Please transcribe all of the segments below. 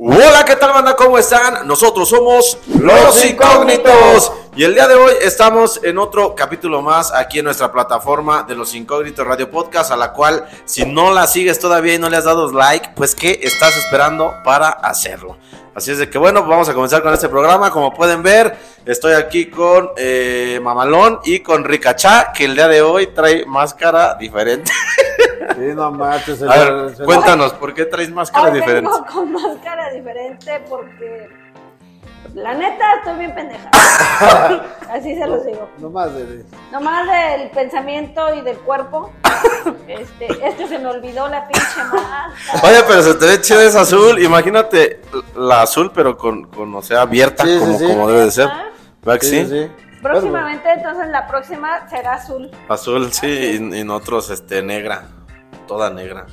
Hola, ¿qué tal banda? ¿Cómo están? Nosotros somos Los Incógnitos y el día de hoy estamos en otro capítulo más aquí en nuestra plataforma de Los Incógnitos Radio Podcast, a la cual si no la sigues todavía y no le has dado like, pues ¿qué estás esperando para hacerlo? Así es de que bueno, vamos a comenzar con este programa. Como pueden ver, estoy aquí con eh, Mamalón y con Ricachá, que el día de hoy trae máscara diferente. Sí, no. A ver, cuéntanos, ¿por qué traes máscara Hoy diferente? vengo con máscara diferente porque la neta estoy bien pendeja. Así se los digo. No más de. Nomás del pensamiento y del cuerpo. Este, este se me olvidó la pinche máscara. Oye, pero se te ve chido esa azul. Imagínate la azul, pero con, con o sea, abierta Sí, sí, como, sí. como debe de ser. ¿Verdad que sí? Sí, sí. Próximamente, entonces la próxima será azul. Azul, sí, y, y nosotros, este, negra. Toda negra,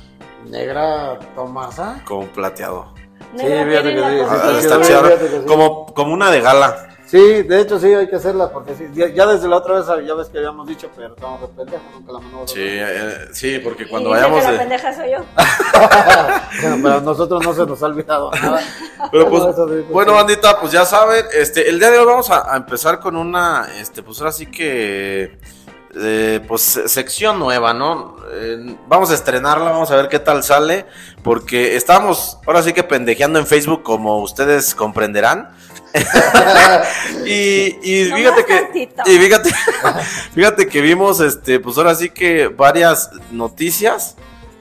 Negra Tomasa. con plateado. Fíjate que sí, sí, Ah, sí, sí, fíjate que sí. Como, como una de gala. Sí, de hecho sí hay que hacerla porque sí. Ya, ya desde la otra vez ya ves que habíamos dicho, pero estamos de pendejo, nunca la mandamos. Sí, eh, sí, porque Y cuando dice vayamos que la de... pendeja soy yo. Bueno, pero a nosotros no se nos ha olvidado nada. Pero pues, eso sí, pues, bueno, sí. bandita, pues ya saben, este, el día de hoy vamos a, a empezar con una, este, pues ahora sí que, eh, pues se- sección nueva, ¿no? Eh, vamos a estrenarla, vamos a ver qué tal sale, porque estamos, ahora sí que pendejeando en Facebook, como ustedes comprenderán. y, y fíjate que, tantito. y fíjate, fíjate que vimos, este, pues ahora sí que varias noticias.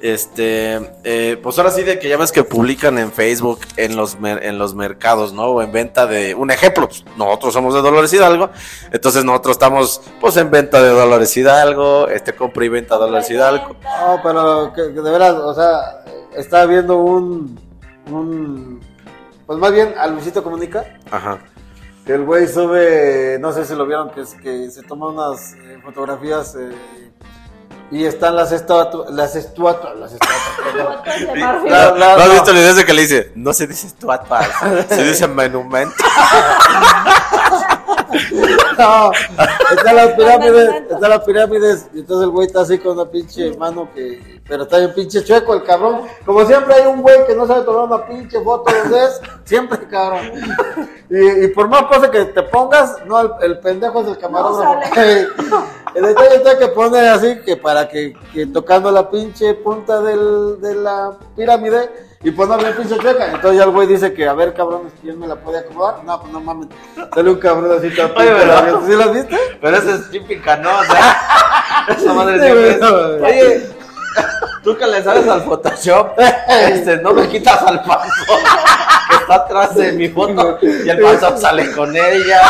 Este, eh, pues ahora sí de que ya ves que publican en Facebook en los, mer- en los mercados, ¿no? O en venta de, un ejemplo, pues, nosotros somos de Dolores Hidalgo, entonces nosotros estamos pues en venta de Dolores Hidalgo, este compra y venta Dolores Hidalgo. No, pero que, que de veras, o sea, está viendo un. un pues más bien a Luisito Comunica. Ajá. Que el güey sube, no sé si lo vieron, que es que se toma unas eh, fotografías eh, y están las estatuas, las estatuas, las estatuas. La- ¿No has no. visto la idea de que le dice? No se dice estatuas, se dice monumento. No, están las pirámides, están las pirámides, y entonces el güey está así con una pinche mano que, pero está bien pinche chueco el cabrón. Como siempre hay un güey que no sabe tomar una pinche foto donde es, siempre cabrón. Y, y por más cosa que te pongas, no, el, el pendejo es el camarógrafo. No sale. el detalle está que pone así que para que, que tocando la pinche punta del, de la pirámide y ponerle pinche chueca. Entonces ya el güey dice que a ver cabrón, ¿quién me la puede acomodar? No, pues no mames. Sale un cabrón así todo Oye, ¿verdad? pinche. ¿Sí las viste? Pero esa es típica, ¿no? O sea, esa madre Sí, siempre es. Oye, tú que le sabes al Photoshop, este, no me quitas al paso que está atrás de mi foto y el paso sale con ella.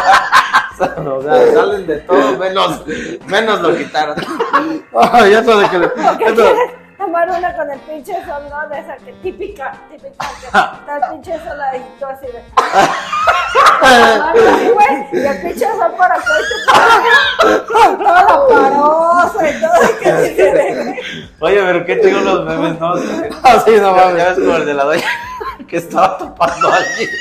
O sea, salen de todo, menos, menos lo quitaron. Ay, eso de que le. ¿O qué eso-? Tomar una con el pinche sol, ¿no? De esa que típica, típica, que está el pinche sol ahí, tú así de. Así, güey, y el pinche sol por acá y tú con toda la parosa y todo, y que güey. Oye, pero qué tengo los memes, ¿no? Así no mames. ya ves como el de la doña que estaba topando a alguien.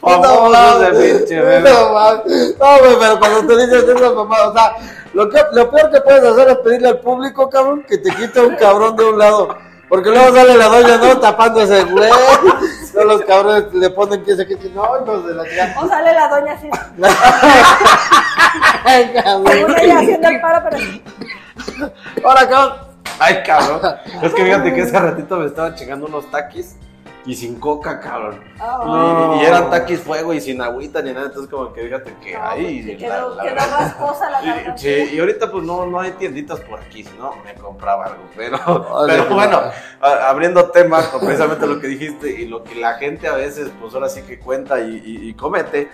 No Famosos de mames, pinche meme. No mames. No, pero cuando te dices esas mamadas, o sea, lo, que, lo peor que puedes hacer es pedirle al público, cabrón, que te quite un cabrón de un lado. Porque luego sale la doña, ¿no? Tapando ese güey. Todos los cabrones le ponen que se quite. No, hijos de la chica. O sale la doña así, Ay, cabrón. según ella haciendo el paro, pero Ahora, cabrón. Ay, cabrón. Es que fíjate que ese ratito me estaba chingando unos taquis y sin coca, cabrón. Oh. Y, y eran taquis fuego y sin agüita ni nada. Entonces, como que fíjate que No, ahí. pues, la- quedó, la quedó verdad. rasposa la garganta. Sí, y ahorita pues no, no hay tienditas por aquí, si no me compraba algo. Pero, pero no. bueno, abriendo temas, con precisamente lo que dijiste y lo que la gente a veces, pues ahora sí que cuenta y, y- y comete.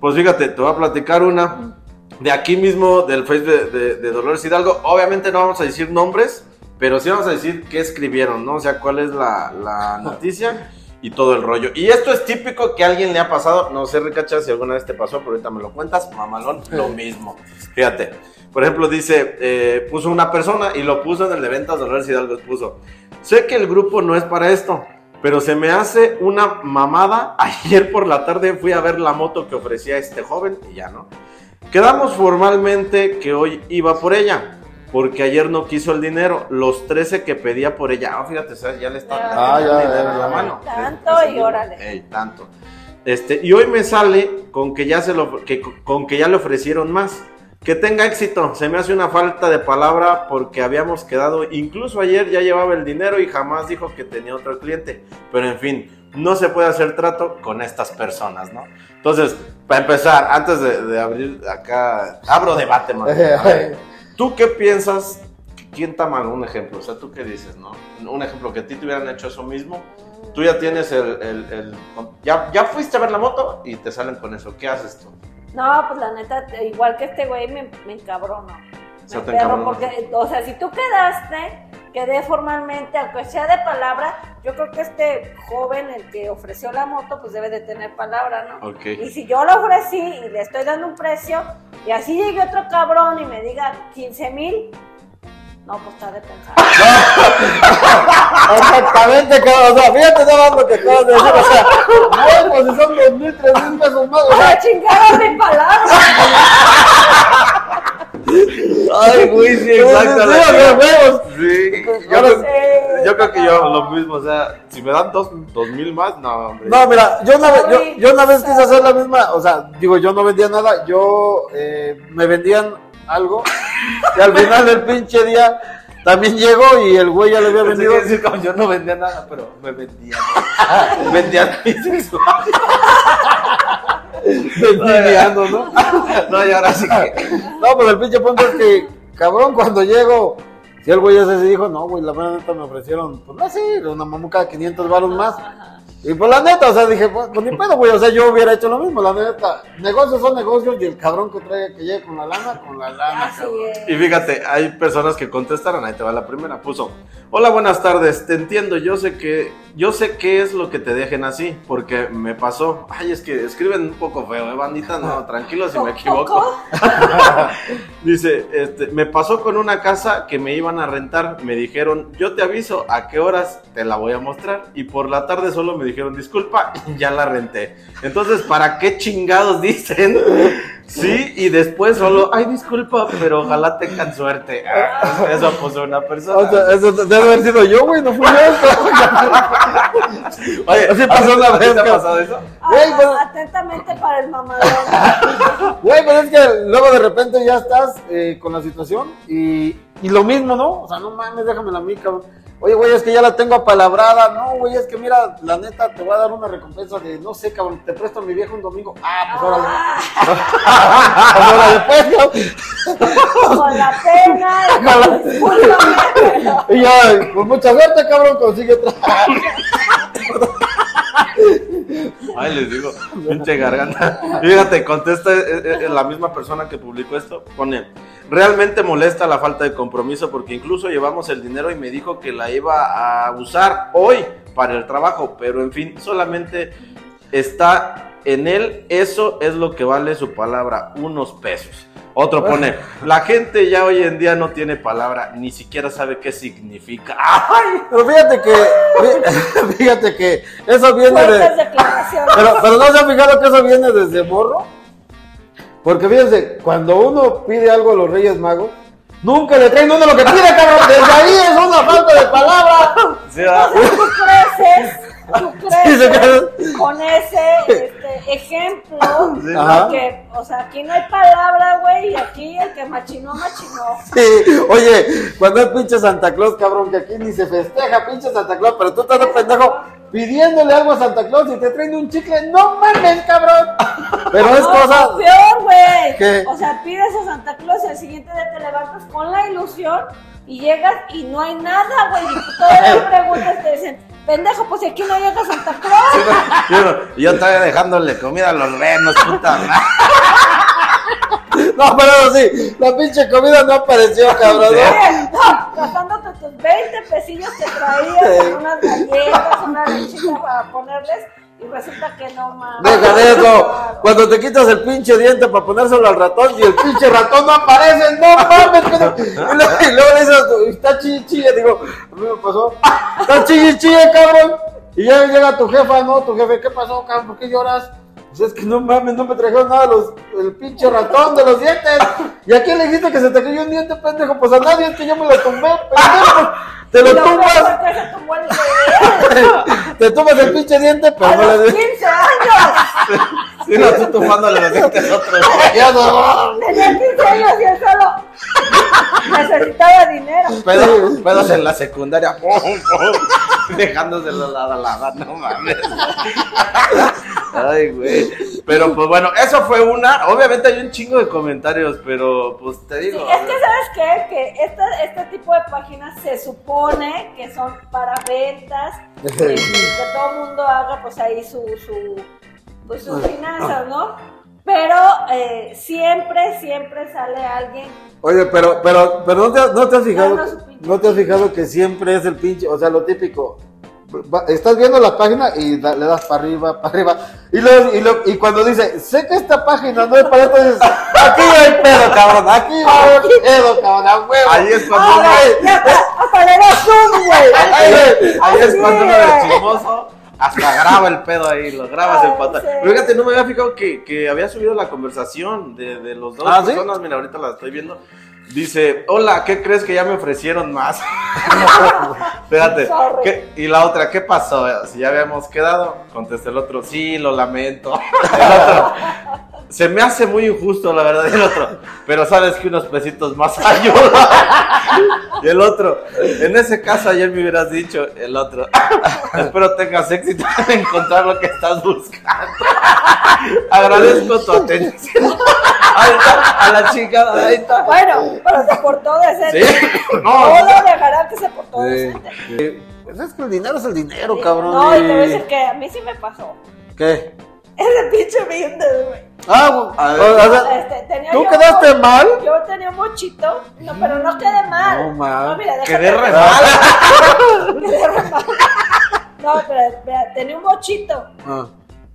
Pues fíjate, te voy a platicar una de aquí mismo, del Facebook de, de- de Dolores Hidalgo. Obviamente no vamos a decir nombres, pero sí vamos a decir qué escribieron, ¿no? O sea, cuál es la, la noticia y todo el rollo. Y esto es típico que a alguien le ha pasado, no sé, Ricacha, si alguna vez te pasó, pero ahorita me lo cuentas, mamalón, lo mismo. Fíjate, por ejemplo, dice, eh, puso una persona y lo puso en el de ventas Dolores Hidalgo, puso, sé que el grupo no es para esto, pero se me hace una mamada. Ayer por la tarde fui a ver la moto que ofrecía este joven y ya no. Quedamos formalmente que hoy iba por ella. Porque ayer no quiso el dinero. Los 13 que pedía por ella, ah, fíjate, ¿sabes? ya le está Ah, ya, el dinero en la mano. Tanto y órale. Ey, tanto. Este, y hoy me sale con que ya se lo que, con que ya le ofrecieron más. Que tenga éxito. Se me hace una falta de palabra porque habíamos quedado, incluso ayer ya llevaba el dinero y jamás dijo que tenía otro cliente. Pero en fin, no se puede hacer trato con estas personas, ¿no? Entonces, para empezar, antes de, de abrir acá, abro debate, más bien. A ver, ¿Tú qué piensas? ¿Quién está mal? Un ejemplo. O sea, ¿tú qué dices, no? Un ejemplo, que a ti te hubieran hecho eso mismo. Tú ya tienes el... el- el- ya, ya fuiste a ver la moto y te salen con eso. ¿Qué haces tú? No, pues la neta, igual que este güey, me, me encabrono. Se Me te perro, encabrona. porque, o sea, si tú quedaste, quedé formalmente, aunque sea de palabra, yo creo que este joven, el que ofreció la moto, pues debe de tener palabra, ¿no? Ok. Y si yo lo ofrecí y le estoy dando un precio, y así llegue otro cabrón y me diga 15 mil, no, pues está de pensar. Exactamente, cabrón. O sea, fíjate nada más lo que acabas de decir. O sea, no, pues si son dos mil, tres mil pesos más. O ¡A sea, chingar mi palabra! Ay, güey, sí, Sí, exacto. sí, sí, huevos. Sí, yo, creo- sí. yo creo que yo lo mismo, o sea, si me dan dos, dos mil más, no, hombre. No, mira, yo una, vez, yo, una vez quise hacer la misma, o sea, digo, yo no vendía nada, yo eh, me vendían algo y al final del pinche día también llegó y el güey ya le había vendido. decir como yo no vendía nada, pero me vendía. vendía bisexual. Vendiendo, ¿no? No, y ahora sí que. No, pues el pinche punto es que, cabrón, cuando llego, si el güey ese se dijo, no, güey, la verdad neta me ofrecieron, pues no sé, una mamuca de 500 baros más. Y pues la neta, o sea, dije, pues, pues ni pedo, güey, o sea, yo hubiera hecho lo mismo, la neta. Negocios son negocios y el cabrón que traiga que llegue con la lana, con la lana, Así cabrón. es. Y fíjate, hay personas que contestaron, ahí te va la primera, puso, hola, buenas tardes, te entiendo, yo sé que, yo sé qué es lo que te dejen así, porque me pasó, ay, es que escriben un poco feo, eh, bandita, no, tranquilo si me equivoco. Dice, este, me pasó con una casa que me iban a rentar, me dijeron, yo te aviso a qué horas te la voy a mostrar, y por la tarde solo me dijeron, disculpa, ya la renté. Entonces, ¿para qué chingados dicen? Sí, y después solo, ay, disculpa, pero ojalá tengan suerte. Ah, Eso puso una persona. O sea, eso debe haber sido yo, güey, no fui yo. Oye, así pasó una ¿a ti vez, ¿Te ha pasado eso? Güey, Ah, pero- Atentamente para el mamador. Güey, pero es que luego de repente ya estás eh, con la situación y, y lo mismo, ¿no? O sea, no mames, déjamela a mí, cabrón. Oye, güey, es que ya la tengo apalabrada. No, güey, es que mira, la neta, te voy a dar una recompensa de, no sé, cabrón, te presto a mi viejo un domingo. Ah, pues órale. Pues órale, pues, cabrón. Con la pena, con la Y ya, pues mucha suerte, cabrón, consigue otra. Ay, les digo, pinche garganta. Fíjate, contesta eh, eh, la misma persona que publicó esto. Pone, realmente molesta la falta de compromiso porque incluso llevamos el dinero y me dijo que la iba a usar hoy para el trabajo, pero en fin, solamente está en él, eso es lo que vale su palabra, unos pesos. Otro pone, la gente ya hoy en día no tiene palabra, ni siquiera sabe qué significa. ¡Ay! Pero fíjate que, fí- fíjate que eso viene de... declaraciones. Pero, pero no se han fijado que eso viene desde morro. Porque fíjense, cuando uno pide algo a los Reyes Magos, nunca le traen uno lo que pide, cabrón. Desde ahí es una falta de palabra. Sí, ah, tú creces, tú Sí, creces con ese este, ejemplo, Sí. Que, o sea, aquí no hay palabra, güey, y aquí el que machinó, machinó. Sí, oye, cuando es pinche Santa Claus, cabrón, que aquí ni se festeja pinche Santa Claus, pero tú estás de pendejo pidiéndole algo a Santa Claus y te traen un chicle, no mames, cabrón. Pero es No, cosa... o peor, güey. ¿Qué? O sea, pides a Santa Claus y al siguiente día te levantas con la ilusión y llegas y no hay nada, güey. Y todavía preguntas te dicen, pendejo, pues si aquí no llega Santa Claus. yo, yo estaba dejándole comida a los renos, puta madre. No, pero sí, la pinche comida no apareció, cabrón. ¿no? Gastándote tus 20 pesillos que traías unas galletas, una lechita para ponerles y resulta que no mames. Deja de eso. Cuando te quitas el pinche diente para ponérselo al ratón y el pinche ratón no aparece, no mames. Y luego, y luego le dices, está chille, chille. Digo, a mí me pasó, está chille, chille, cabrón. Y ya llega tu jefa, ¿no? Tu jefe, ¿qué pasó, cabrón? ¿Por qué lloras? Pues es que no mames, no me trajeron nada los, el pinche ratón de los dientes. ¿Y a quién le dijiste que se te cayó un diente, pendejo? Pues a nadie, es que yo me lo tumbé, pendejo. Te lo lo tumbas, te tumbas el pinche diente, a pero no le los di. 15 años. Sí, no, tú tumbándole los dientes a otro. Ya no. Tenía 15 años y él solo necesitaba dinero. Pedos, pedos en la secundaria. pum, pum, Dejándoselo lado a lado, no mames. Ay, güey. Pero pues bueno, eso fue una. Obviamente hay un chingo de comentarios, pero pues te Sí, digo. es que sabes qué, que este, este tipo de páginas se supone que son para ventas, y que todo el mundo haga pues ahí su, su pues sus finanzas, ¿no? Pero eh, siempre, siempre sale alguien. Oye, pero, pero, pero no te, no te has fijado, No, te has fijado que siempre es el pinche, o sea, lo típico. Va- Estás viendo la página y da- le das para arriba, para arriba. Y, luego, y, luego- y cuando dice, sé que esta página no es para esto, dices, aquí hay pedo, cabrón, aquí hay pedo, cabrón, a huevo. Ahí es cuando Ah, uno- hasta, le das zoom, güey. Ahí es cuando uno de es. chismoso hasta graba el pedo ahí, lo grabas Ay, en pantalla. sí. Pero fíjate, no me había fijado que, que había subido la conversación de, de los dos ¿Ah, sí? personas. Mira, ahorita la estoy viendo. Dice, hola, ¿qué crees que ya me ofrecieron más? Espérate. Sorry. ¿qué- Y la otra, ¿qué pasó? Si ya habíamos quedado, contesta el otro, sí, lo lamento. El otro, se me hace muy injusto, la verdad, el otro. Pero sabes que unos pesitos más ayudan. Y el otro, en ese caso ayer me hubieras dicho, el otro, espero tengas éxito en encontrar lo que estás buscando. Agradezco tu atención. Ahí está, a la chica, ahí está. Bueno, pero se portó decente. Sí, no, Todo dejará que se portó Sí. decente. Pues es que el dinero es el dinero, Sí, cabrón. No, y te voy a decir que a mí sí me pasó. ¿Qué? Ese pinche business, güey. Ah, A ver. o sea, Este, tenía ¿tú yo quedaste un- mal? Yo tenía un mochito, no, pero no quedé mal. No, mal. No, mira, déjate- Quedé re Quedé re mal. No, pero espera, tenía un mochito. Ah.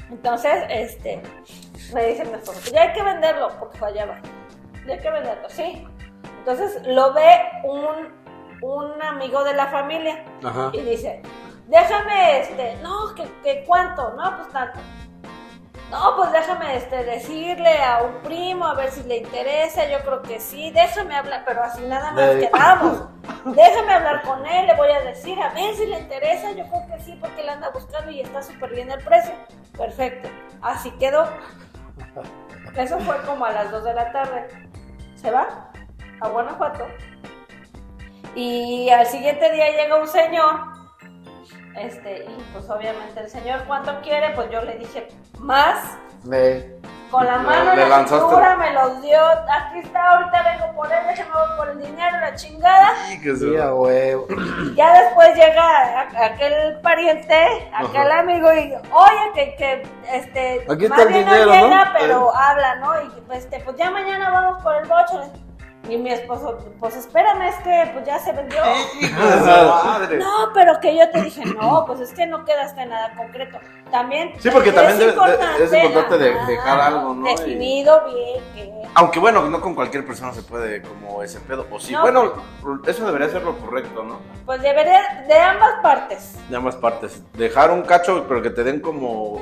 Entonces, este, me dice mi esposo, "Pues ya hay que venderlo, porque fallaba. Ya hay que venderlo, sí. Entonces lo ve un, un amigo de la familia Ajá. y dice, déjame, este, no, que, que cuánto, no, pues tanto. No, pues déjame este, decirle a un primo a ver si le interesa, yo creo que sí, déjame hablar, pero así nada más De- quedamos. Déjame hablar con él, le voy a decir, a ver si le interesa, yo creo que sí, porque él anda buscando y está súper bien el precio. Perfecto, así quedó. Eso fue como a las 2 de la tarde. Se va a Guanajuato. Y al siguiente día llega un señor. Este, y pues obviamente el señor, ¿cuánto quiere? Pues yo le dije, más. Me- Con la mano le en la lanzaste- cintura me los dio. Aquí está, ahorita vengo por él, déjame voy por el dinero, la chingada. Sí, que Sí, se- a huevo. Y ya después llega a- aquel pariente, aquel Ajá. amigo, y oye, que, que este, Aquí está más el bien dinero, no llega, ¿no? pero habla, ¿no? Y este, pues ya mañana vamos por el bocho. Y mi esposo, pues espérame, es que pues ya se vendió. No, pero que yo te dije, no, pues es que no quedaste nada concreto. También Sí, porque es también debe- de- es importante de- dejar algo, ¿no? Definido bien, que Aunque bueno, no con cualquier persona se puede como ese pedo. O sí, No. bueno, eso debería ser lo correcto, ¿no? pues debería, de ambas partes. De ambas partes. Dejar un cacho, pero que te den como,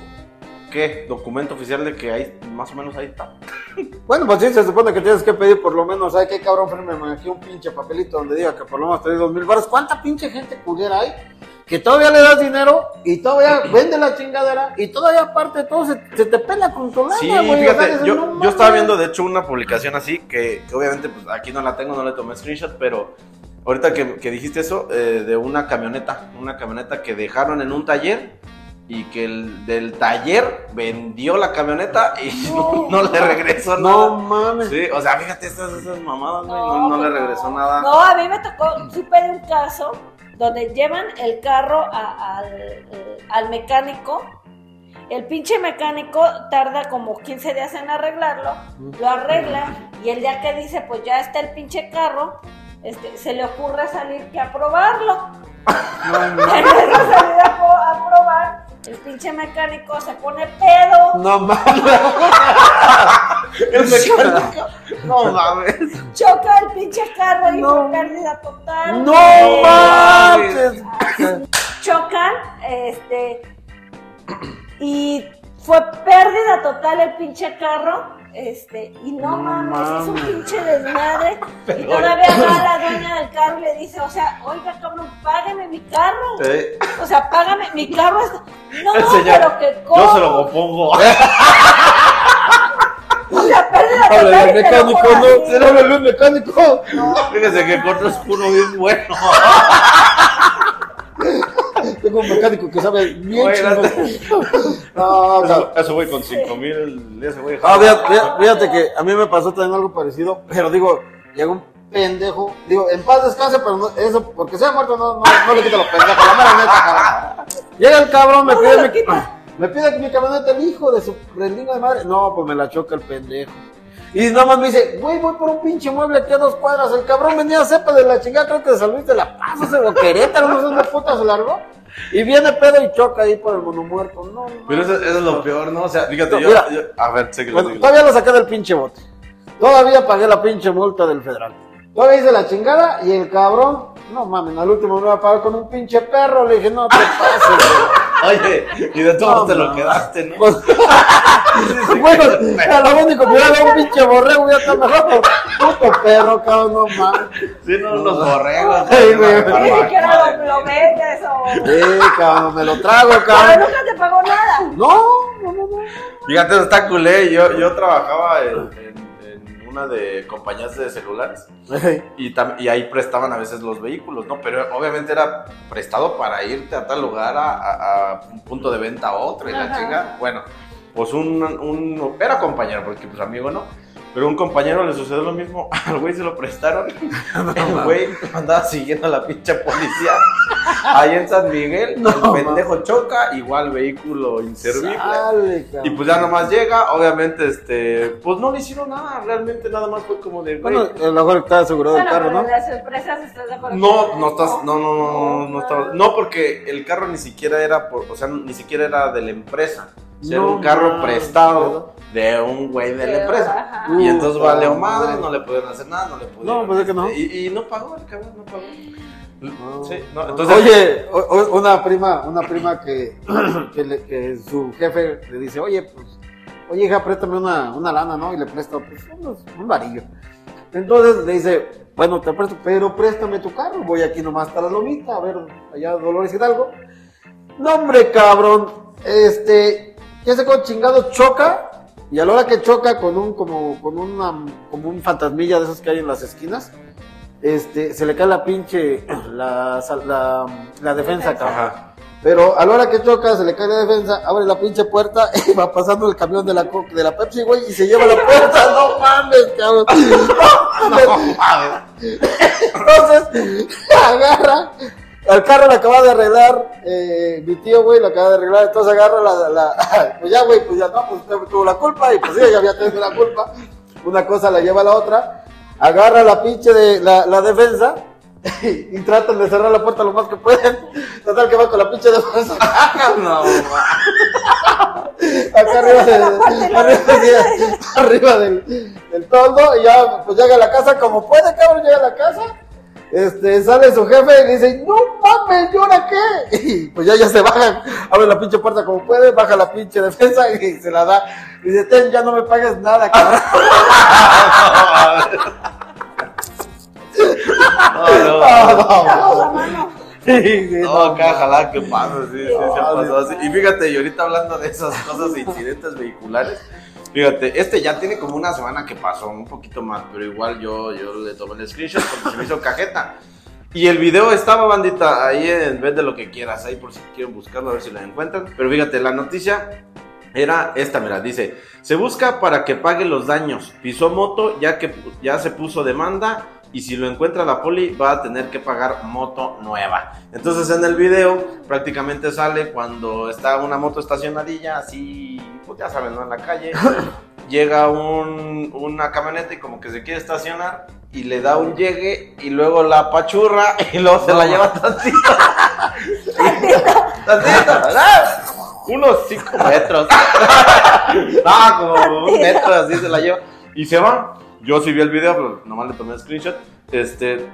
¿qué? Documento oficial de que ahí, más o menos ahí está. Bueno, pues sí, se supone que tienes que pedir por lo menos, ¿sabes qué cabrón? Fírmeme aquí un pinche papelito donde diga que por lo menos te di dos mil baros. ¿Cuánta pinche gente culera hay? Que todavía le das dinero y todavía vende la chingadera y todavía aparte de todo se, se te pela con tu lana, Sí, güey. O sea, fíjate, yo, no yo estaba viendo de hecho una publicación así, que, que obviamente pues aquí no la tengo, no le tomé screenshot, pero ahorita que, que dijiste eso, eh, de una camioneta, una camioneta que dejaron en un taller y que el del taller vendió la camioneta y no, no le regresó No nada. mames. Sí, o sea, fíjate esas, esas mamadas, güey, no, no le pues regresó nada. No, a mí me tocó, supe de un caso donde llevan el carro a- al, eh, al mecánico. El pinche mecánico tarda como 15 días en arreglarlo, lo arregla y el día que dice, pues ya está el pinche carro, este, se le ocurre salir que a probarlo. A, pro- a probar, el pinche mecánico se pone pedo, No mames. El mecánico. No mames. choca el pinche carro y No. fue pérdida total. No Eh, manches. chocan, este, y fue pérdida total el pinche carro. Este, y no, No mames, es un mames. pinche desmadre. y todavía va la dueña dice, o sea, oiga, cabrón, págame mi carro. Eh, O sea, págame, mi carro es. No, el señor, pero que yo se lo cómo. pongo. O sea, Háblale al mecánico, no, así. se le habla al mecánico. Fíjese que encontré uno bien bueno. Tengo un mecánico que sabe bien Oye, chingón. No, Eso, cabrón. eso güey con 5 mil, ese güey. Ah, fíjate, fíjate- fíjate que a mí me pasó también algo parecido, pero digo, llega un pendejo, digo, en paz descanse, pero no, eso, porque sea muerto no, no, no le quita los pendejos, la mera neta, cabrón. Llega el cabrón, me No pide me lo mi, quita. me pide mi camioneta, el hijo de su rendina de madre. No, pues me la choca el pendejo. Y nada más me dice, güey, voy por un pinche mueble aquí a dos cuadras. El cabrón venía a cepa de la chingada, creo que de San Luis de la Paz, o sea, o Querétaro, no sé dónde puta se largó. Y viene pedo y choca ahí por el monomuerto. No, Pero eso, eso es lo peor, ¿no? O sea, fíjate, yo, Mira. yo- a ver, sé que Bueno, todavía lo saqué del pinche bote. Todavía pagué la pinche multa del federal. Todavía hice la chingada y el cabrón, no mames, al último me iba a pagar con un pinche perro. Le dije, no te pases, güey. Oye, y de todos No, te lo quedaste, ¿no? Pues, bueno, a lo único que hubiera dado un pinche borrego, ya está mejor. Puto perro, cabrón, no mames. Sí, no, unos borregos. Ay, güey. Ni siquiera lo, lo vendes o. Sí, cabrón, me lo trago, Pero cabrón. nunca te pagó nada. No, no, no, no. Fíjate, está culé. Yo, yo trabajaba en, de compañías de celulares y, y ahí prestaban a veces los vehículos, ¿no? Pero obviamente era prestado para irte a tal lugar, a, a- a un punto de venta a otro y la chinga. Bueno, pues un, un- Era compañero, porque pues amigo no. Pero un compañero le sucedió lo mismo. Al güey se lo prestaron. El güey andaba siguiendo a la pinche policía. Ahí en San Miguel. No, el pendejo choca, igual vehículo inservible. Sale. Y pues ya nomás llega, obviamente, este, pues no le hicieron nada, realmente nada más fue como de, güey, Bueno, a lo mejor está asegurado el carro, ¿no? las empresas estás de acuerdo. no, no estás, no, no, no, no, no estaba, no porque el carro ni siquiera era, por, o sea, ni siquiera era de la empresa, o No un carro prestado de un güey de la empresa. ajá. Y entonces valió no. madre, no le pudieron hacer nada, no le pudieron. pues es que no. Y, y no pagó, el cabrón no pagó. No. Sí, no, entonces, Oye, o- o- una prima, una prima que, que, le- que su jefe le dice, oye, pues, oye hija, préstame una, una lana, ¿no? Y le presta pues, unos- un varillo. Entonces le dice, bueno, te presto, pero préstame tu carro, voy aquí nomás hasta la lomita, a ver, allá Dolores Hidalgo. No, hombre, cabrón, este, ya sé con chingado choca, y a la hora que choca con un, como, con una, como un fantasmilla de esos que hay en las esquinas, este, se le cae la pinche, la, la, la defensa. Pero a la hora que choca, se le cae la defensa, abre la pinche puerta y va pasando el camión de la, de la Pepsi, güey, y se lleva la puerta. No mames, cabrón. No mames. Entonces, agarra. Al carro le acaba de arreglar, eh, mi tío, güey, lo acaba de arreglar. Entonces agarra la. la pues ya, güey, pues ya no, pues usted tuvo la culpa. Y pues sí, ya había tenido la culpa. Una cosa la lleva a la otra. Agarra la pinche de la, la defensa. Y tratan de cerrar la puerta lo más que pueden. Total que va con la pinche defensa. No, acá arriba, de- arriba, de- arriba del, del toldo y ya pues llega a la casa como puede, cabrón, llega a la casa. Este, sale su jefe y dice, no mames, ¿y ahora qué? Y pues ya, ya se baja, abre la pinche puerta como puede, baja la pinche defensa y se la da. Y dice, ten, ya no me pagues nada, cabrón. no, no. No, no, acá ojalá que pase, sí, sí, se pasó así. Y fíjate, y ahorita hablando de esas cosas e incidentes vehiculares, fíjate, este ya tiene como una semana que pasó, un poquito más, pero igual yo, yo le tomé el screenshot porque se me hizo cajeta. Y el video estaba, bandita, ahí en vez de lo que quieras, ahí por si quieren buscarlo, a ver si lo encuentran. Pero fíjate, la noticia era esta, mira, dice, se busca para que pague los daños. Pisó moto ya que ya se puso demanda y si lo encuentra la poli va a tener que pagar moto nueva. Entonces en el video prácticamente sale cuando está una moto estacionadilla, así, pues ya saben, ¿no? En la calle. Llega un- una camioneta y como que se quiere estacionar y le da un llegue y luego la pachurra y luego se la lleva tantito. tantito, ¿verdad? Unos 5 metros. ah, como un metro así se la lleva. Y se va. Yo sí vi el video, pero nomás le tomé el screenshot. Este.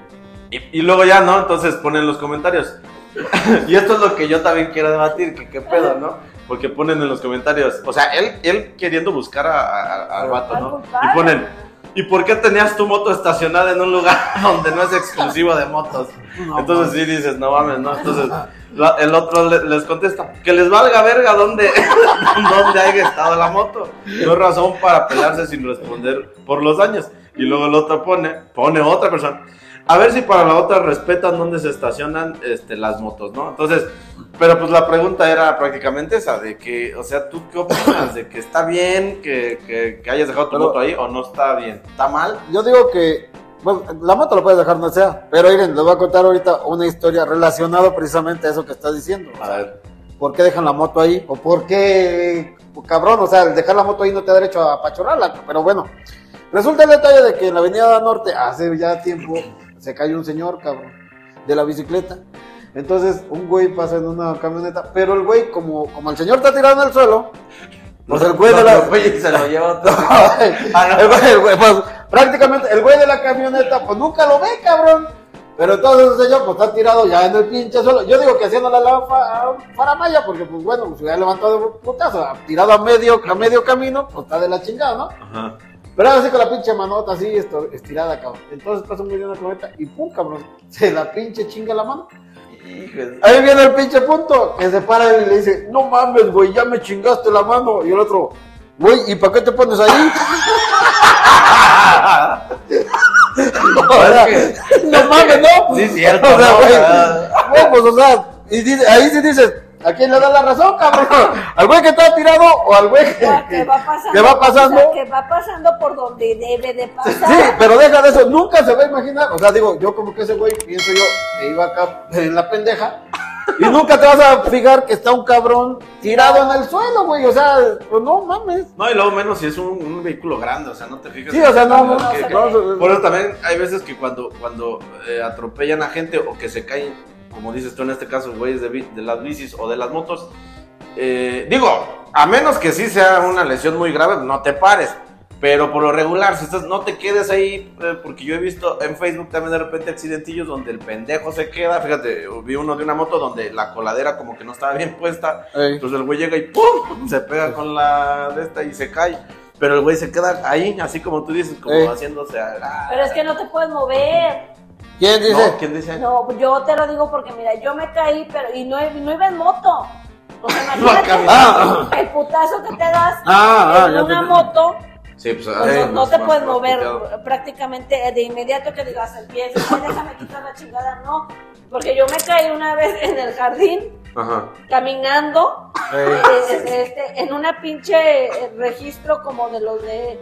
Y, y luego ya, ¿no? Entonces ponen los comentarios. y esto es lo que yo también quiero debatir, que qué pedo, ¿no? porque ponen en los comentarios, o sea, él, él queriendo buscar a- al vato, ¿no? Y ponen, ¿y por qué tenías tu moto estacionada en un lugar donde no es exclusivo de motos? Entonces sí dices, no mames, ¿no? Entonces la- el otro le- les contesta, que les valga verga dónde, dónde haya estado la moto. No es razón para pelearse sin responder por los daños. Y luego el otro pone, pone otra persona. A ver si para la otra respetan dónde se estacionan este, las motos, ¿no? Entonces, pero pues la pregunta era prácticamente esa, de que, o sea, ¿tú qué opinas? ¿De que está bien que, que- que hayas dejado tu Pero- moto ahí o no está bien? ¿Está mal? Yo digo que, bueno, la moto lo puedes dejar donde sea, pero miren, les voy a contar ahorita una historia relacionada precisamente a eso que estás diciendo. A ver. ¿Por qué dejan la moto ahí? ¿O por qué, cabrón, o sea, dejar la moto ahí no te da derecho a apachurrarla? Pero bueno, resulta el detalle de que en la avenida norte, hace ya tiempo, se cayó un señor, cabrón, de la bicicleta. Entonces, un güey pasa en una camioneta, pero el güey, como, como el señor está tirado en el suelo, pues el güey de la... Se lo lleva otro. el güey, el güey, pues, prácticamente el güey de la camioneta, pues nunca lo ve, cabrón. Pero entonces el señor, pues está tirado ya en el pinche suelo. Yo digo que haciéndole la fa- faramaya, porque pues bueno, pues ya levantado de putazo, tirado a medio, a medio camino, pues está de la chingada, ¿no? Ajá. Pero ahora sí con la pinche manota así estirada, cabrón. Entonces pasa un güey de una camioneta y pum, cabrón, se la pinche chinga la mano. Híjole. Ahí viene el pinche punto, que se para él y le dice, no mames, güey, ya me chingaste la mano. Y el otro, güey, ¿y para qué te pones ahí? Sea, no mames, ¿no? Sí, cierto, O sea, ¿no? güey, Ah. pues, o sea, y dice- ahí sí dices, ¿a quién le da la razón, cabrón? ¿Al güey que está tirado o al güey que, que- que va pasando, que va pasando? o sea, que va pasando por donde debe de pasar. Sí, pero deja de eso, nunca se va a imaginar. O sea, digo, yo como que ese güey, pienso yo, que iba acá en la pendeja. Y nunca te vas a fijar que está un cabrón tirado en el suelo, güey. O sea, pues no mames. No, y luego menos si es un, un vehículo grande, o sea, no te fijas. Sí, o sea, no, no, no, Que- se que- no, Por eso también hay veces que cuando, cuando eh, atropellan a gente o que se caen, como dices tú en este caso, güeyes de, de las bicis o de las motos, eh, digo, a menos que sí sea una lesión muy grave, no te pares. Pero por lo regular, si estás, no te quedes ahí, eh, porque yo he visto en Facebook también de repente accidentillos donde el pendejo se queda. Fíjate, vi uno de una moto donde la coladera como que no estaba bien puesta. Ey. Entonces el güey llega y ¡pum! Se pega con la de esta y se cae. Pero el güey se queda ahí, así como tú dices, como Ey. haciéndose a la... Pero es que no te puedes mover. ¿Quién dice? No, ¿quién dice? No, yo te lo digo porque mira, yo me caí, pero y no, no iba en moto. O sea, Iba imagínate caminando. el putazo que te das Ah, ah, en una moto, Sí, pues, pues, no, te más- puedes más mover puteado. prácticamente de inmediato que digas empieza, "Ay, déjame quitar la chingada, no. Porque yo me caí una vez en el jardín Ajá. caminando Ey. eh, este, en una pinche eh, registro como de los de,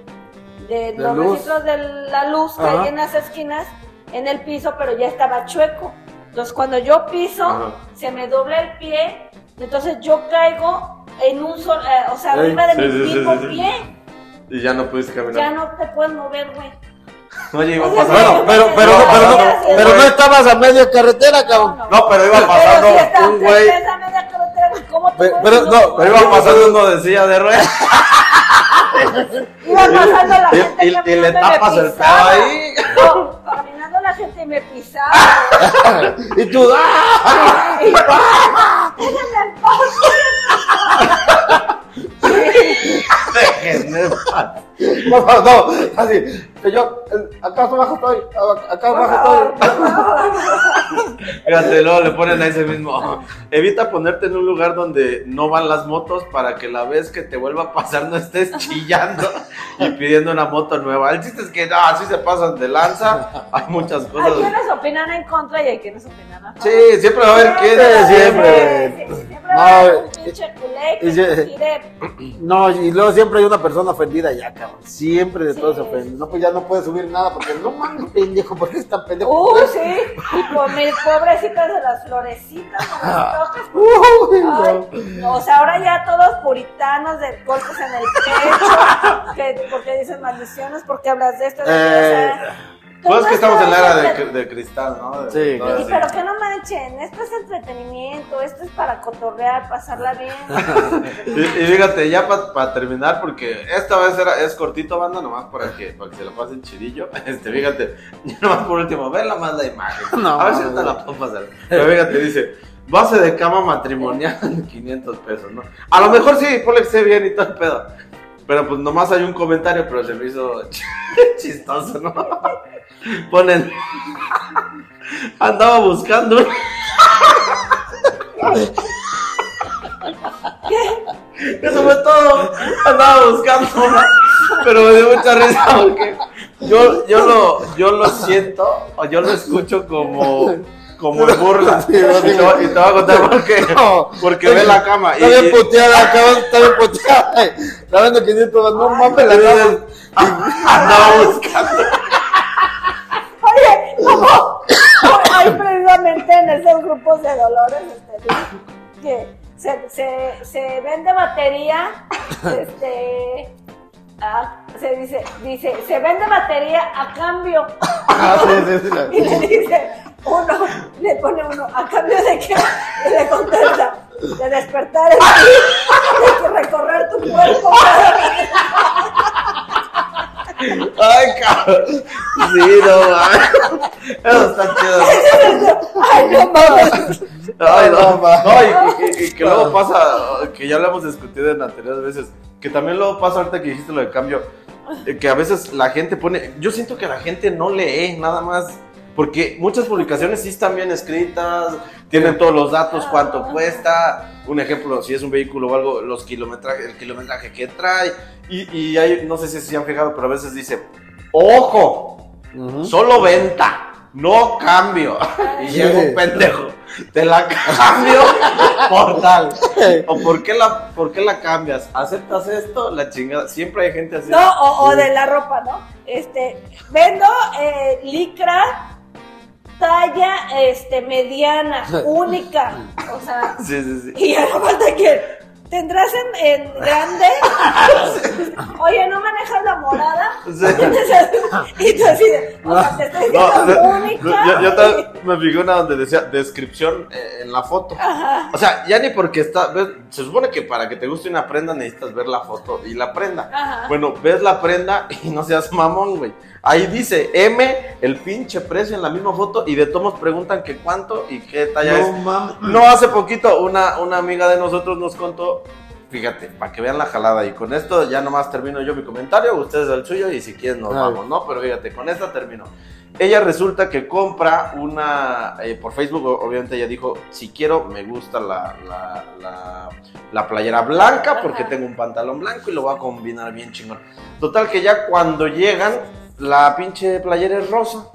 de los luz. registros de la luz que hay en las esquinas en el piso, pero ya estaba chueco. Entonces cuando yo piso, Ajá. se me dobla el pie, entonces yo caigo en un solo, eh, o sea, arriba de sí, mi sí, sí, pie, Y ya no pudiste ya caminar. no te puedes mover, güey. Oye, iba pasando. Bueno, pero, pero, No, pero, no, pero no estabas a media carretera, cabrón. No, pero iba pasando un güey. está a media carretera, güey, ¿cómo te Pero- no, Pero iba pasando uno de silla de ruedas. Iba pasando la gente y- le tapas el pedo ahí. Gente y me pisaba. Y tú, ¡ah! Y yo, "Déjenme en paz". Déjenme en No, no, no, así. Que yo, acá abajo estoy, acá abajo estoy. Fíjate, luego le ponen a ese mismo. Evita ponerte en un lugar donde no van las motos para que la vez que te vuelva a pasar no estés chillando y pidiendo una moto nueva. El chiste es que no, así se pasan de lanza. Hay muchas Hay cosas. quienes opinan en contra y hay quienes opinan a favor. Sí, siempre va a haber quién. siempre. Siempre va a haber No, un pinche culé que No, y luego siempre hay una persona ofendida ya, cabrón. Siempre de todo se ofende. No, pues ya no puede subir nada porque no mames, pendejo, ¿por qué es tan pendejo? Uh, sí. Y por mis pobrecitas de las florecitas, no las tocas. Uy, Ay, no. o sea, ahora ya todos puritanos de golpes en el pecho, que, porque dicen maldiciones, porque hablas de esto, de sea, Pues es que estamos en la era de, de cristal, ¿no? De- Sí. Sí, pero que no manchen, esto es entretenimiento, esto es para cotorrear, pasarla bien. Y, y fíjate, ya para terminar, porque esta vez era, es cortito, banda, nomás para que, para que se la pasen chidillo. Este, fíjate, ya nomás por último, la más la imagen. No, a ver si no, no te no. la puedo pasar. Pero fíjate, dice, base de cama matrimonial, 500 pesos, ¿no? A lo mejor sí, ponle que esté bien y todo el pedo. Pero pues nomás hay un comentario, pero se me hizo chistoso, ¿no? Ponen, andaba buscando. Eso fue todo. Andaba buscando pero me dio mucha risa porque yo, yo, lo, yo lo siento o yo lo escucho como, como en burla. Sí, Y no, te, voy- y te voy a contar por qué. No. Porque ve la cama. y- Está bien puteada, cabrón, está bien puteada. Está viendo 500, no mames la cama. Andaba buscando. Oye, ¿cómo? Hay precisamente en esos grupos de dolores este, que se, se, se vende batería, este, a- se dice, dice, se vende batería a cambio. Ah, sí, sí, sí, la- Y le dice uno, le pone uno, ¿a cambio de qué? Y le contesta, de despertar el de recorrer tu cuerpo vez. Ay, cabrón. Sí, no mames. Eso está chido. Ay, no mames. Ay, no, No, ma. no, y, y- y que luego pasa, que ya lo hemos discutido en anteriores veces, que también luego pasa ahorita que dijiste lo de cambio, eh, que a veces la gente pone, yo siento que la gente no lee nada más, porque muchas publicaciones sí están bien escritas, tienen todos los datos, cuánto cuesta, un ejemplo, si es un vehículo o algo, los kilometrajes, el kilometraje que trae, y, y hay, no sé si se han fijado, pero a veces dice, ojo. Solo venta, no cambio. Y llega un pendejo, te la cambio por tal. ¿O por qué, la, por qué la cambias? ¿Aceptas esto? La chingada. Siempre hay gente así. No, o, o de la ropa, ¿no? Este, vendo eh, licra talla este mediana, única. O sea, Sí, sí, sí. y ya no falta que tendrás en, en grande. Oye, ¿no manejas la morada? Sí. Y tú así de, o sea, te estoy diciendo no, única. yo, yo también me fijé una donde decía descripción eh, en la foto. O sea, ya ni porque está. ves, se supone que para que te guste una prenda necesitas ver la foto y la prenda. Ajá. Bueno, ves la prenda y no seas mamón, güey. Ahí dice M, el pinche precio en la misma foto y de tomos preguntan que cuánto y qué talla es. No mames. No hace poquito una, una amiga de nosotros nos contó, fíjate, para que vean la jalada y con esto ya nomás termino yo mi comentario, ustedes el suyo y si quieren nos Ay. vamos, ¿no? Pero fíjate, con esta termino. Ella resulta que compra una, eh, por Facebook, obviamente ella dijo, si quiero, me gusta la, la, la, la playera blanca porque Ajá. tengo un pantalón blanco y lo voy a combinar bien chingón. Total que ya cuando llegan, la pinche playera es rosa.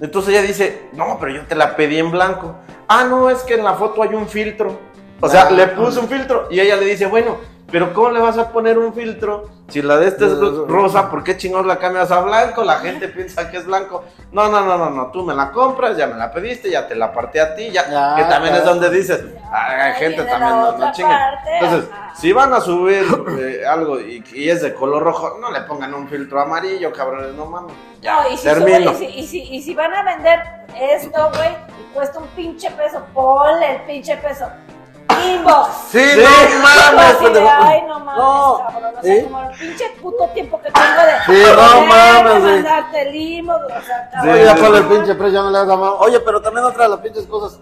Entonces ella dice, no, pero yo te la pedí en blanco. Ah, no, es que en la foto hay un filtro. O sea, Ah. le puso un filtro y ella le dice, bueno, pero ¿cómo le vas a poner un filtro si la de este es rosa? ¿Por qué chingados la cambias a blanco? La gente piensa que es blanco. No, no, no, no, no, tú me la compras, ya me la pediste, ya te la partí a ti, ya. Ya, que también ya. es donde dices, "Ah, gente también, no, no Entonces, ajá. si van a subir eh, algo y, y es de color rojo, no le pongan un filtro amarillo, cabrones, no mames. Ya, No, y si, termino. sube- y, si, y, si, y si van a vender esto, güey, y cuesta un pinche peso, ponle el pinche peso. Inbox. Sí, Sí, no mames. De, ay, no mames, No, cabrón. O sea, ¿sí? como el pinche puto tiempo que tengo de. Sí, no de mames, güey. mandarte el inbox, o sea, cabrón. Oye, ya sí, ponle sí. el pinche precio, ya no le das la mano. Oye, pero también otra de las pinches cosas.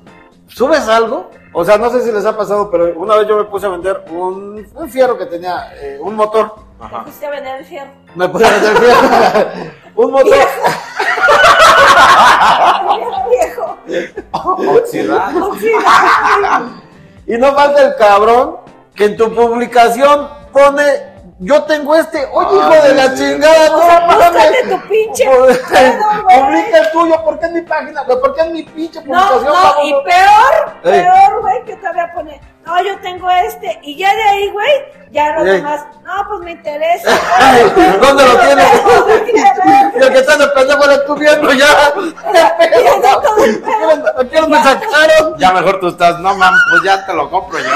¿Subes algo? O sea, no sé si les ha pasado, pero una vez yo me puse a vender un, un fierro que tenía, eh, un motor. Ajá. fuiste a vender el fierro. Me puse a vender fierro. un motor. Viejo. Oxidado. Oxidado. Y no falta el cabrón que en tu publicación pone, yo tengo este, oye Ah, hijo de la sí. chingada, O no mames. tu pinche. Publica el tuyo, ¿por qué en mi página? ¿Por qué en mi pinche No, publicación? no, cabrón? y peor, peor, güey, que todavía pone, no, yo tengo este, y ya de ahí, güey, ya los Ey. demás, no, pues me interesa. ¿dónde lo tienes? ¿Dónde Y el que está de pendejo eres tú viendo ya. El pedo. Aquí me sacaron. Ya mejor tú estás, no mames, pues ya te lo compro yo,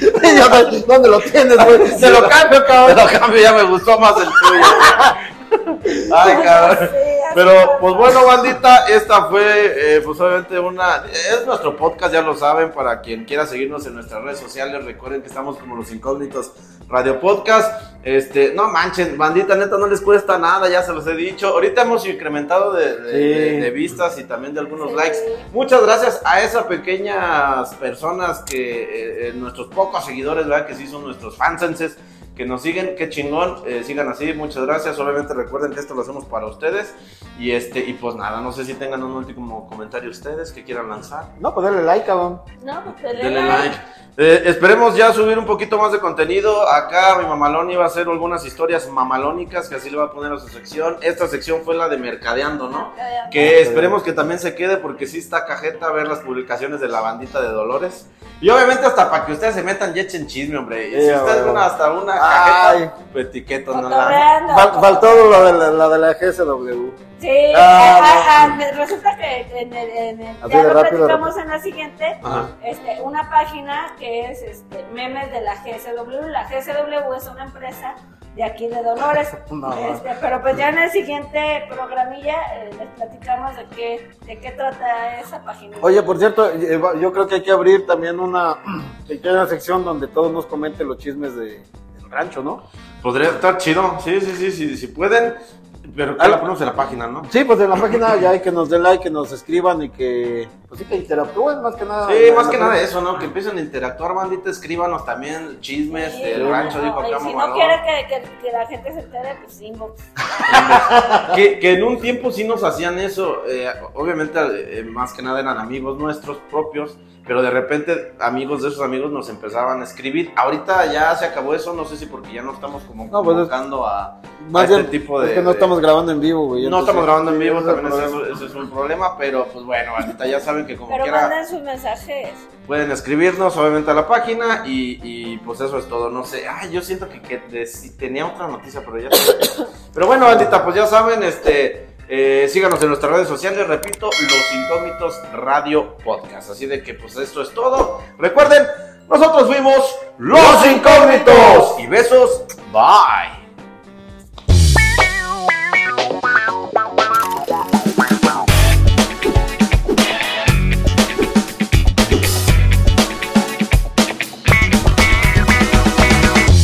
¿Dónde lo tienes, güey? Te lo cambio, cabrón. Te lo cambio, ya me gustó más el tuyo. Ay, cabrón. Sí, Pero, pues bueno, bandita, esta fue, eh, pues obviamente una, es nuestro podcast, ya lo saben, para quien quiera seguirnos en nuestras redes sociales, recuerden que estamos como los incógnitos Radio Podcast, este, no manchen, bandita, neta, no les cuesta nada, ya se los he dicho, ahorita hemos incrementado de, de- Sí. de- de vistas y también de algunos Sí. likes, muchas gracias a esas pequeñas personas que, eh, eh, nuestros pocos seguidores, ¿verdad? Que sí son nuestros fansenses, que nos siguen, qué chingón, eh, sigan así, muchas gracias, obviamente recuerden que esto lo hacemos para ustedes, y este, y pues nada, no sé si tengan un último comentario ustedes que quieran lanzar. No, pues denle like, cabrón. No, pues denle Denle like. like. Eh, esperemos ya subir un poquito más de contenido. Acá mi mamalón iba a hacer algunas historias mamalónicas que así le va a poner a su sección. Esta sección fue la de mercadeando, ¿no? Que esperemos que también se quede porque sí está cajeta ver las publicaciones de la bandita de Dolores. Y obviamente hasta para que ustedes se metan y echen chisme, hombre. Y si Sí, ustedes ven hasta una Ay. cajeta, pues etiquetas, no la... Faltó lo de la, la de la GSW. Sí, Ah, ah, ah, ah, resulta que en el, en el- ya lo rápido, platicamos en la siguiente, Ajá. este, una página que es este, memes de la GSW. La GSW es una empresa de aquí de Dolores, No. este, pero pues ya en el siguiente programilla eh, les platicamos de qué, de qué trata esa página. Oye, por cierto, eh, yo creo que hay que abrir también una pequeña sección donde todos nos comenten los chismes de, del rancho, ¿no? Podría estar chido. Sí, sí, sí, sí, si pueden. Pero Ah, la ponemos en la página, ¿no? Sí, pues en la página ya hay que nos den like, que nos escriban y que, pues sí, que interactúen más que nada. Sí, más que nada eso, ¿no? Que empiecen a interactuar, bandita, escríbanos también chismes Sí, del no, rancho, no, dijo y acá Si no Mamalón. quiere que, que- que la gente se entere, pues inbox. que, que en un tiempo sí nos hacían eso, eh, obviamente eh, más que nada eran amigos nuestros propios, pero de repente amigos de esos amigos nos empezaban a escribir. Ahorita ya se acabó eso, no sé si porque ya no estamos como No, pues es- a, Más a este bien, tipo de... es que no de- estamos grabando en vivo, güey. no entonces- estamos grabando en vivo, ese también es ese, es un problema, pero pues bueno, ahorita ya saben que como Pero quiera... manden sus mensajes. Pueden escribirnos obviamente a la página y, y, pues eso es todo. No sé, ay, yo siento que, que de- si tenía otra noticia, pero ya. pero bueno, bandita, pues ya saben, este, eh, síganos en nuestras redes sociales, repito, Los Incógnitos Radio Podcast. Así de que pues esto es todo. Recuerden, nosotros fuimos Los Incógnitos y besos, bye.